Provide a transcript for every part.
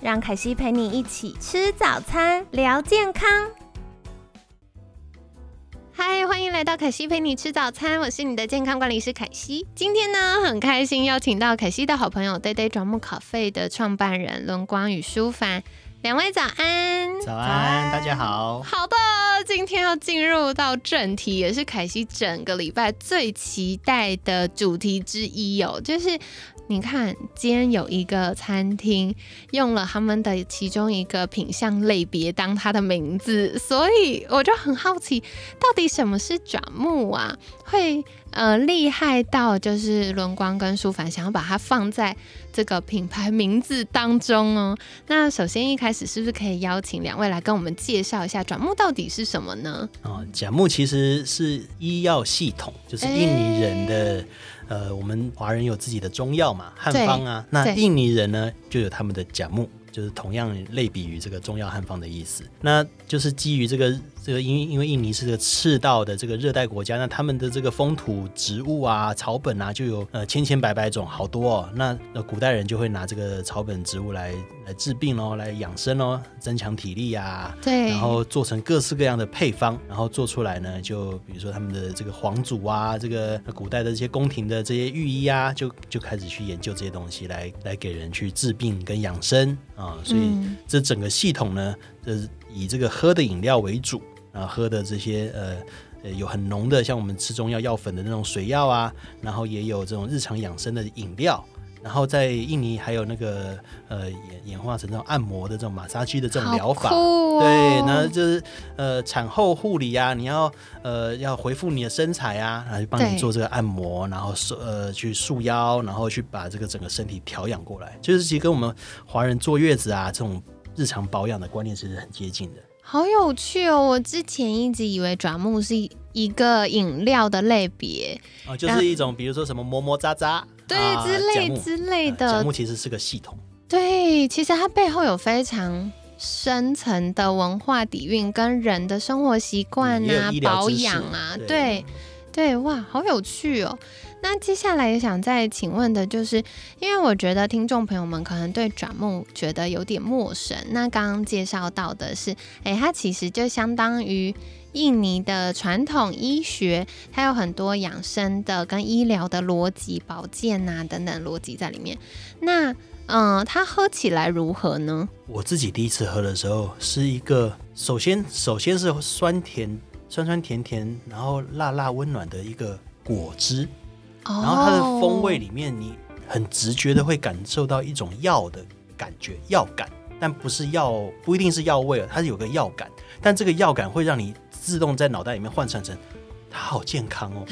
让凯西陪你一起吃早餐，聊健康。嗨，欢迎来到凯西陪你吃早餐，我是你的健康管理师凯西。今天呢，很开心邀请到凯西的好朋友 Day Day 转木咖啡的创办人轮光与舒凡，两位早安。早安，大家好。好的，今天要进入到正题，也是凯西整个礼拜最期待的主题之一哦，就是你看，今天有一个餐厅用了他们的其中一个品相类别当它的名字，所以我就很好奇，到底什么是转木啊？会呃厉害到就是轮光跟舒凡想要把它放在这个品牌名字当中哦。那首先一开始是不是可以邀请两位来跟我们介绍一下转木到底是什么呢？哦，甲木其实是医药系统，就是印尼人的。呃，我们华人有自己的中药嘛，汉方啊。那印尼人呢，就有他们的甲木，就是同样类比于这个中药汉方的意思。那就是基于这个。这个因因为印尼是个赤道的这个热带国家，那他们的这个风土植物啊、草本啊，就有呃千千百百种，好多哦。那那古代人就会拿这个草本植物来来治病哦，来养生哦，增强体力呀。对。然后做成各式各样的配方，然后做出来呢，就比如说他们的这个皇族啊，这个古代的这些宫廷的这些御医啊，就就开始去研究这些东西来来给人去治病跟养生啊。所以这整个系统呢，这。以这个喝的饮料为主啊，喝的这些呃呃有很浓的，像我们吃中药药粉的那种水药啊，然后也有这种日常养生的饮料，然后在印尼还有那个呃演演化成这种按摩的这种马杀鸡的这种疗法，对，那就是呃产后护理啊，你要呃要恢复你的身材啊，然后就帮你做这个按摩，然后束呃去束腰，然后去把这个整个身体调养过来，就是其实跟我们华人坐月子啊这种。日常保养的观念其实很接近的，好有趣哦！我之前一直以为爪木是一个饮料的类别哦，就是一种比如说什么么么喳喳对之类之类的。其实是个系统，对，其实它背后有非常深层的文化底蕴，跟人的生活习惯啊、保养啊，对对，对哇，好有趣哦！那接下来也想再请问的就是，因为我觉得听众朋友们可能对转木觉得有点陌生。那刚刚介绍到的是，哎，它其实就相当于印尼的传统医学，它有很多养生的跟医疗的逻辑、保健啊等等逻辑在里面。那，嗯，它喝起来如何呢？我自己第一次喝的时候，是一个首先首先是酸甜、酸酸甜甜，然后辣辣温暖的一个果汁。然后它的风味里面，你很直觉的会感受到一种药的感觉，药感，但不是药，不一定是药味它是有个药感，但这个药感会让你自动在脑袋里面换算成它好健康哦，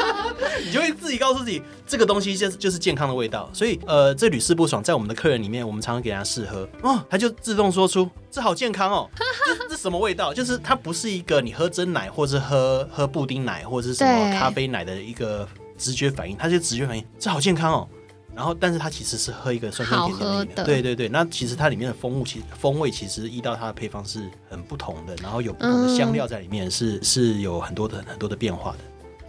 你就会自己告诉自己这个东西就是就是健康的味道。所以呃，这屡试不爽，在我们的客人里面，我们常常给他试喝哦，他就自动说出这好健康哦，这这什么味道？就是它不是一个你喝真奶，或是喝喝布丁奶，或者是什么咖啡奶的一个。直觉反应，它就直觉反应，这好健康哦。然后，但是它其实是喝一个酸酸甜甜的，对对对。那其实它里面的风物，其风味其实依照它的配方是很不同的，然后有不同的香料在里面，是是有很多的很多的变化的。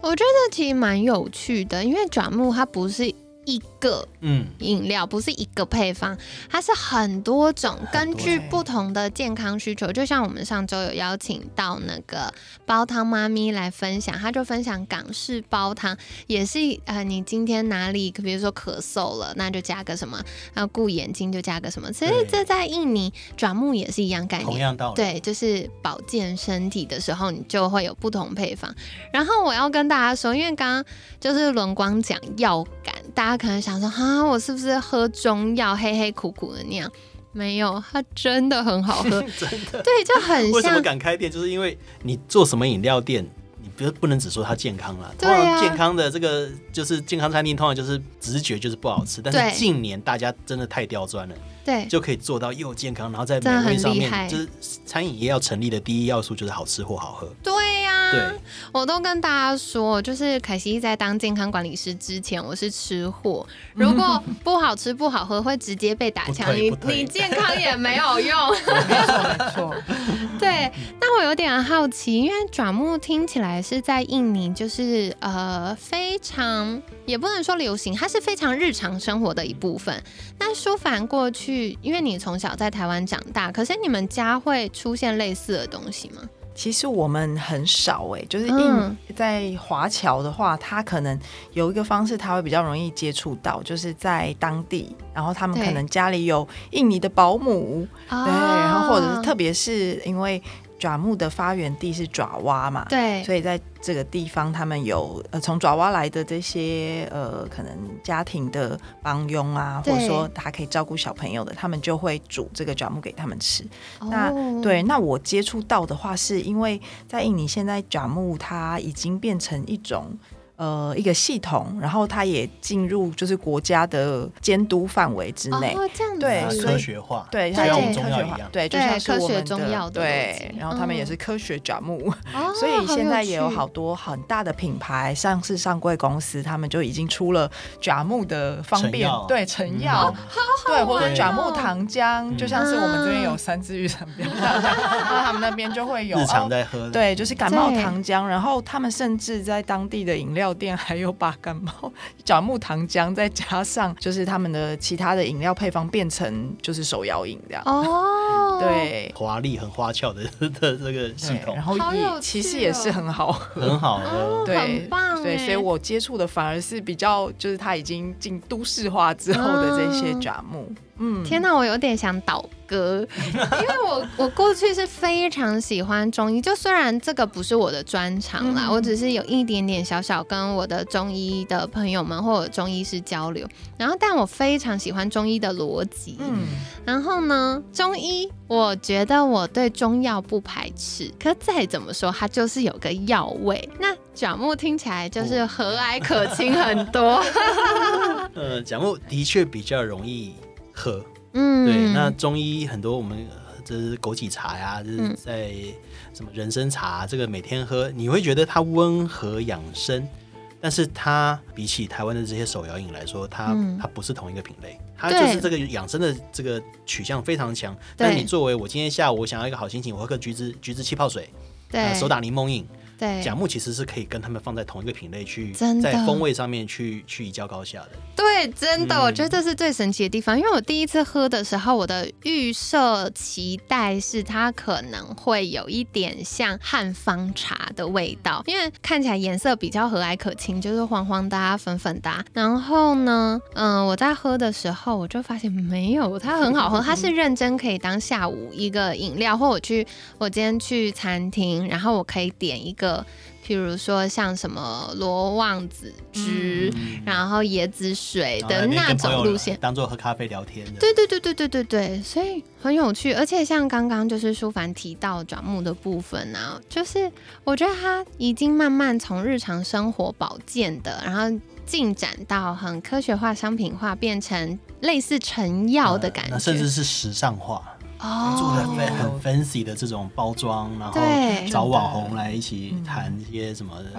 我觉得其实蛮有趣的，因为转木它不是。一个嗯饮料不是一个配方，它是很多种，根据不同的健康需求。就像我们上周有邀请到那个煲汤妈咪来分享，她就分享港式煲汤，也是呃，你今天哪里比如说咳嗽了，那就加个什么，然后顾眼睛就加个什么。其实这在印尼转木也是一样概念，同样道理。对，就是保健身体的时候，你就会有不同配方。然后我要跟大家说，因为刚刚就是轮光讲药感，大家。可能想说哈，我是不是喝中药黑黑苦苦的那样？没有，它真的很好喝，真的。对，就很像。为什么敢开店？就是因为你做什么饮料店，你不是不能只说它健康了，对啊通常健康的这个就是健康餐厅，通常就是直觉就是不好吃，但对是近年大家真的太刁钻了，对，就可以做到又健康，然后在美味上面，就是餐饮业要成立的第一要素就是好吃或好喝。对呀、对，我都跟大家说，就是凯西在当健康管理师之前，我是吃货。如果不好吃不好喝，会直接被打枪，你你健康也没有用。没 错没错。对，那我有点好奇，因为爪木听起来是在印尼，就是呃非常也不能说流行，它是非常日常生活的一部分。那舒凡过去，因为你从小在台湾长大，可是你们家会出现类似的东西吗？其实我们很少哎、就是印、嗯在华侨的话，他可能有一个方式，他会比较容易接触到，就是在当地，然后他们可能家里有印尼的保姆，对对，然后或者是特别是因为爪木的发源地是爪哇嘛，对所以在这个地方，他们有呃从爪哇来的这些呃可能家庭的帮佣啊，或者说他可以照顾小朋友的，他们就会煮这个爪木给他们吃。那哦对，那我接触到的话，是因为在印尼现在爪木它已经变成一种。呃，一个系统，然后它也进入就是国家的监督范围之内。哦，这样子对科学化，对，就它有像我们中科学化药一样，。对，就对科学像是我们中药的对，然后他们也嗯是科学甲木，哦所以现在也有好多很大的品牌上市上柜公司，他们就已经出了甲木的方便对成嗯药，对，或者玩爪木哦糖浆，就像是我们这边有三支玉产标糖浆，那他们那边就会有日常哦在喝。对，就是感冒糖浆，然后他们甚至在当地的饮料店 还有把感冒角木糖浆再加上就是他们的其他的饮料配方变成就是手摇饮这样。哦，，对，华丽、很花俏的 的这个系统然，后也其趣实也是哦很好喝。很好喝。对很棒对，哎所以我接触的反而是比较，就是它已经进都市化之后的这些爪木。嗯，天哪，我有点想倒戈，因为我我过去是非常喜欢中医，就虽然这个不是我的专长啦，嗯。我只是有一点点小小跟我的中医的朋友们或者中医师交流，然后但我非常喜欢中医的逻辑，嗯，然后呢，中医我觉得我对中药不排斥，可再怎么说它就是有个药味，那爪木听起来就是和蔼可亲很多，呃，甲木的确比较容易喝。嗯，对，那中医很多我们呃这是枸杞茶呀，就是嗯。在什么人参茶，这个每天喝，你会觉得它温和养生，但是它比起台湾的这些手摇饮来说，它、嗯。它不是同一个品类，它就是这个养生的这个取向非常强。但你作为我今天下午我想要一个好心情，我喝个橘子橘子气泡水，对。呃，手打柠檬饮，对甲木其实是可以跟他们放在同一个品类去在风味上面去去一较高下的。对，真的，嗯我觉得这是最神奇的地方。因为我第一次喝的时候，我的预设期待是它可能会有一点像汉方茶的味道，因为看起来颜色比较和蔼可亲，就是黄黄的、啊、粉粉的啊、然后呢，嗯、我在喝的时候，我就发现没有，它很好喝，它是认真可以当下午一个饮料，或我去我今天去餐厅，然后我可以点一个。譬如说像什么罗望子汁，嗯然后椰子水的那种路线。当做喝咖啡聊天的。对对对对对对对，所以很有趣，而且像刚刚就是舒凡提到转木的部分啊，就是我觉得它已经慢慢从日常生活保健的，然后进展到很科学化、商品化，变成类似成药的感觉，甚至是时尚化，做的哦，很很 fancy 的这种包装，然后找网红来一起谈一些什么的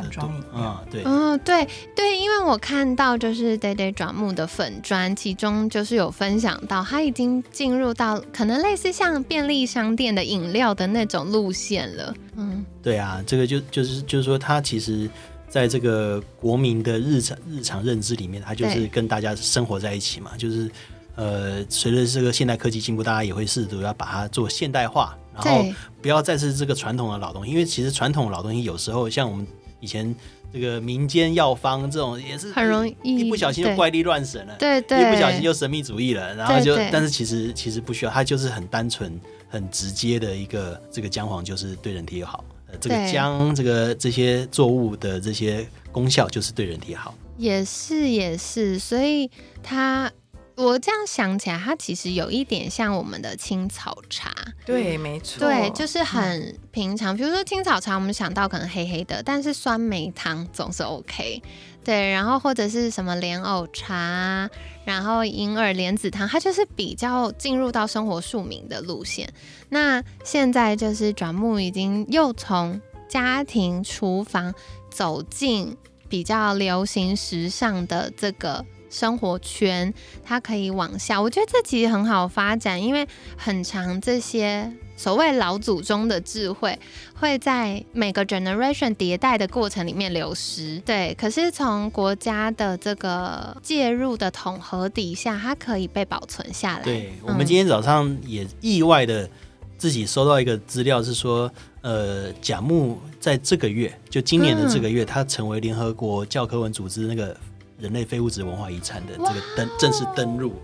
嗯，对，嗯，对对，因为我看到就是 Day Day 转木的粉砖，其中就是有分享到，他已经进入到可能类似像便利商店的饮料的那种路线了。嗯，对啊，这个就就是就是说，他其实在这个国民的日常日常认知里面，他就是跟大家生活在一起嘛，就是呃，随着这个现代科技进步，大家也会试图要把它做现代化，然后不要再是这个传统的老东西，因为其实传统的老东西有时候像我们以前这个民间药方这种也是很容易一不小心就怪力乱神了。对对，一不小心就神秘主义了，然后就但是其实其实不需要，它就是很单纯、很直接的一个这个姜黄就是对人体好，呃，这个姜这个这些作物的这些功效就是对人体好。也是也是，所以它我这样想起来，它其实有一点像我们的青草茶。对，没错。对，就是很平常。比如说青草茶，我们想到可能黑黑的，但是酸梅汤总是 OK。对，然后或者是什么莲藕茶，然后银耳莲子汤，它就是比较进入到生活庶民的路线。那现在就是转目已经又从家庭厨房走进比较流行时尚的这个。生活圈，它可以往下，我觉得这其实很好发展，因为很长这些所谓老祖宗的智慧会在每个 generation 迭代的过程里面流失，对。可是从国家的这个介入的统合底下，它可以被保存下来。对我们今天早上也意外的自己收到一个资料，是说，呃，甲木在这个月，就今年的这个月，它成为联合国教科文组织那个。人类非物质文化遗产的这个登正式登入，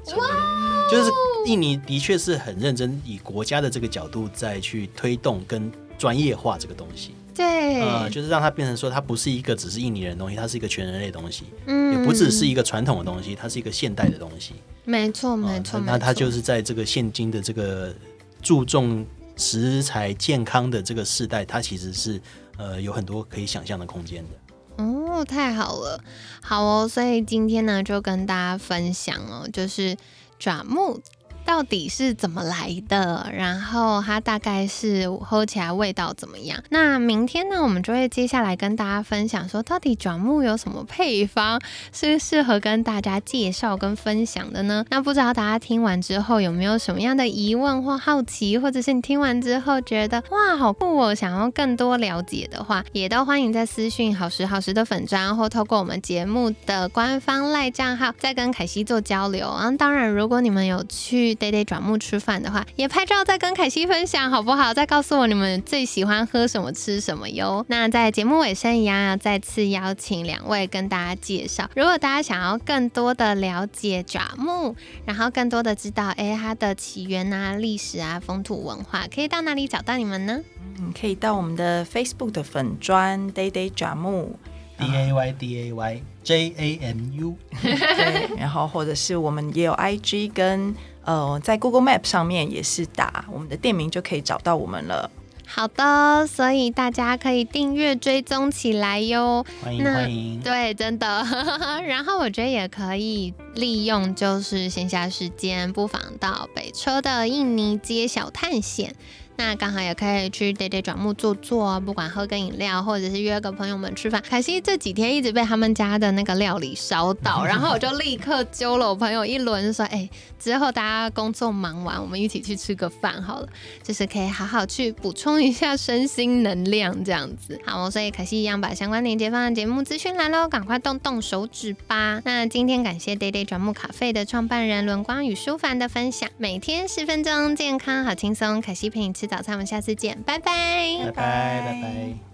就是印尼的确是很认真以国家的这个角度再去推动跟专业化这个东西。对，呃，就是让它变成说它不是一个只是印尼人的东西，它是一个全人类东西，嗯，也不只是一个传统的东西，它是一个现代的东西。没错，没错。那它就是在这个现今的这个注重食材健康的这个时代，它其实是呃有很多可以想象的空间的。哦，太好了，好哦，所以今天呢，就跟大家分享哦，就是爪木。到底是怎么来的？然后它大概是喝起来味道怎么样？那明天呢，我们就会接下来跟大家分享说，到底转木有什么配方是适合跟大家介绍跟分享的呢？那不知道大家听完之后有没有什么样的疑问或好奇，或者是你听完之后觉得哇好酷哦，想要更多了解的话，也都欢迎在私讯好时好时的粉砖，或透过我们节目的官方赖账号，再跟凯西做交流啊。当然，如果你们有去。Day day 转木吃饭的话，也拍照再跟凯西分享好不好？再告诉我你们最喜欢喝什么吃什么哟。那在节目尾声一样，要再次邀请两位跟大家介绍。如果大家想要更多的了解转木，然后更多的知道哎它的起源啊、历史啊、风土文化，可以到哪里找到你们呢？嗯，可以到我们的 Facebook 的粉砖 day day 转木。D A Y D A Y J A M U，对，然后或者是我们也有 I G 跟呃，在 Google Map 上面也是打我们的店名就可以找到我们了。好的，所以大家可以订阅追踪起来哟。欢迎欢迎，对，真的。然后我觉得也可以利用就是闲暇时间，不妨到北车的印尼街小探险。那刚好也可以去 day day 转木坐坐，不管喝个饮料，或者是约个朋友们吃饭。凯西这几天一直被他们家的那个料理烧到，然后我就立刻揪了我朋友一轮，说：“哎，之后大家工作忙完，我们一起去吃个饭好了，就是可以好好去补充一下身心能量这样子。”好，所以凯西一样把相关链接放在节目资讯栏喽，赶快动动手指吧。那今天感谢 day day 转木咖啡的创办人轮光与舒凡的分享，每天十分钟，健康好轻松，凯西陪你吃早餐，我们下次见，拜拜，拜拜，拜拜。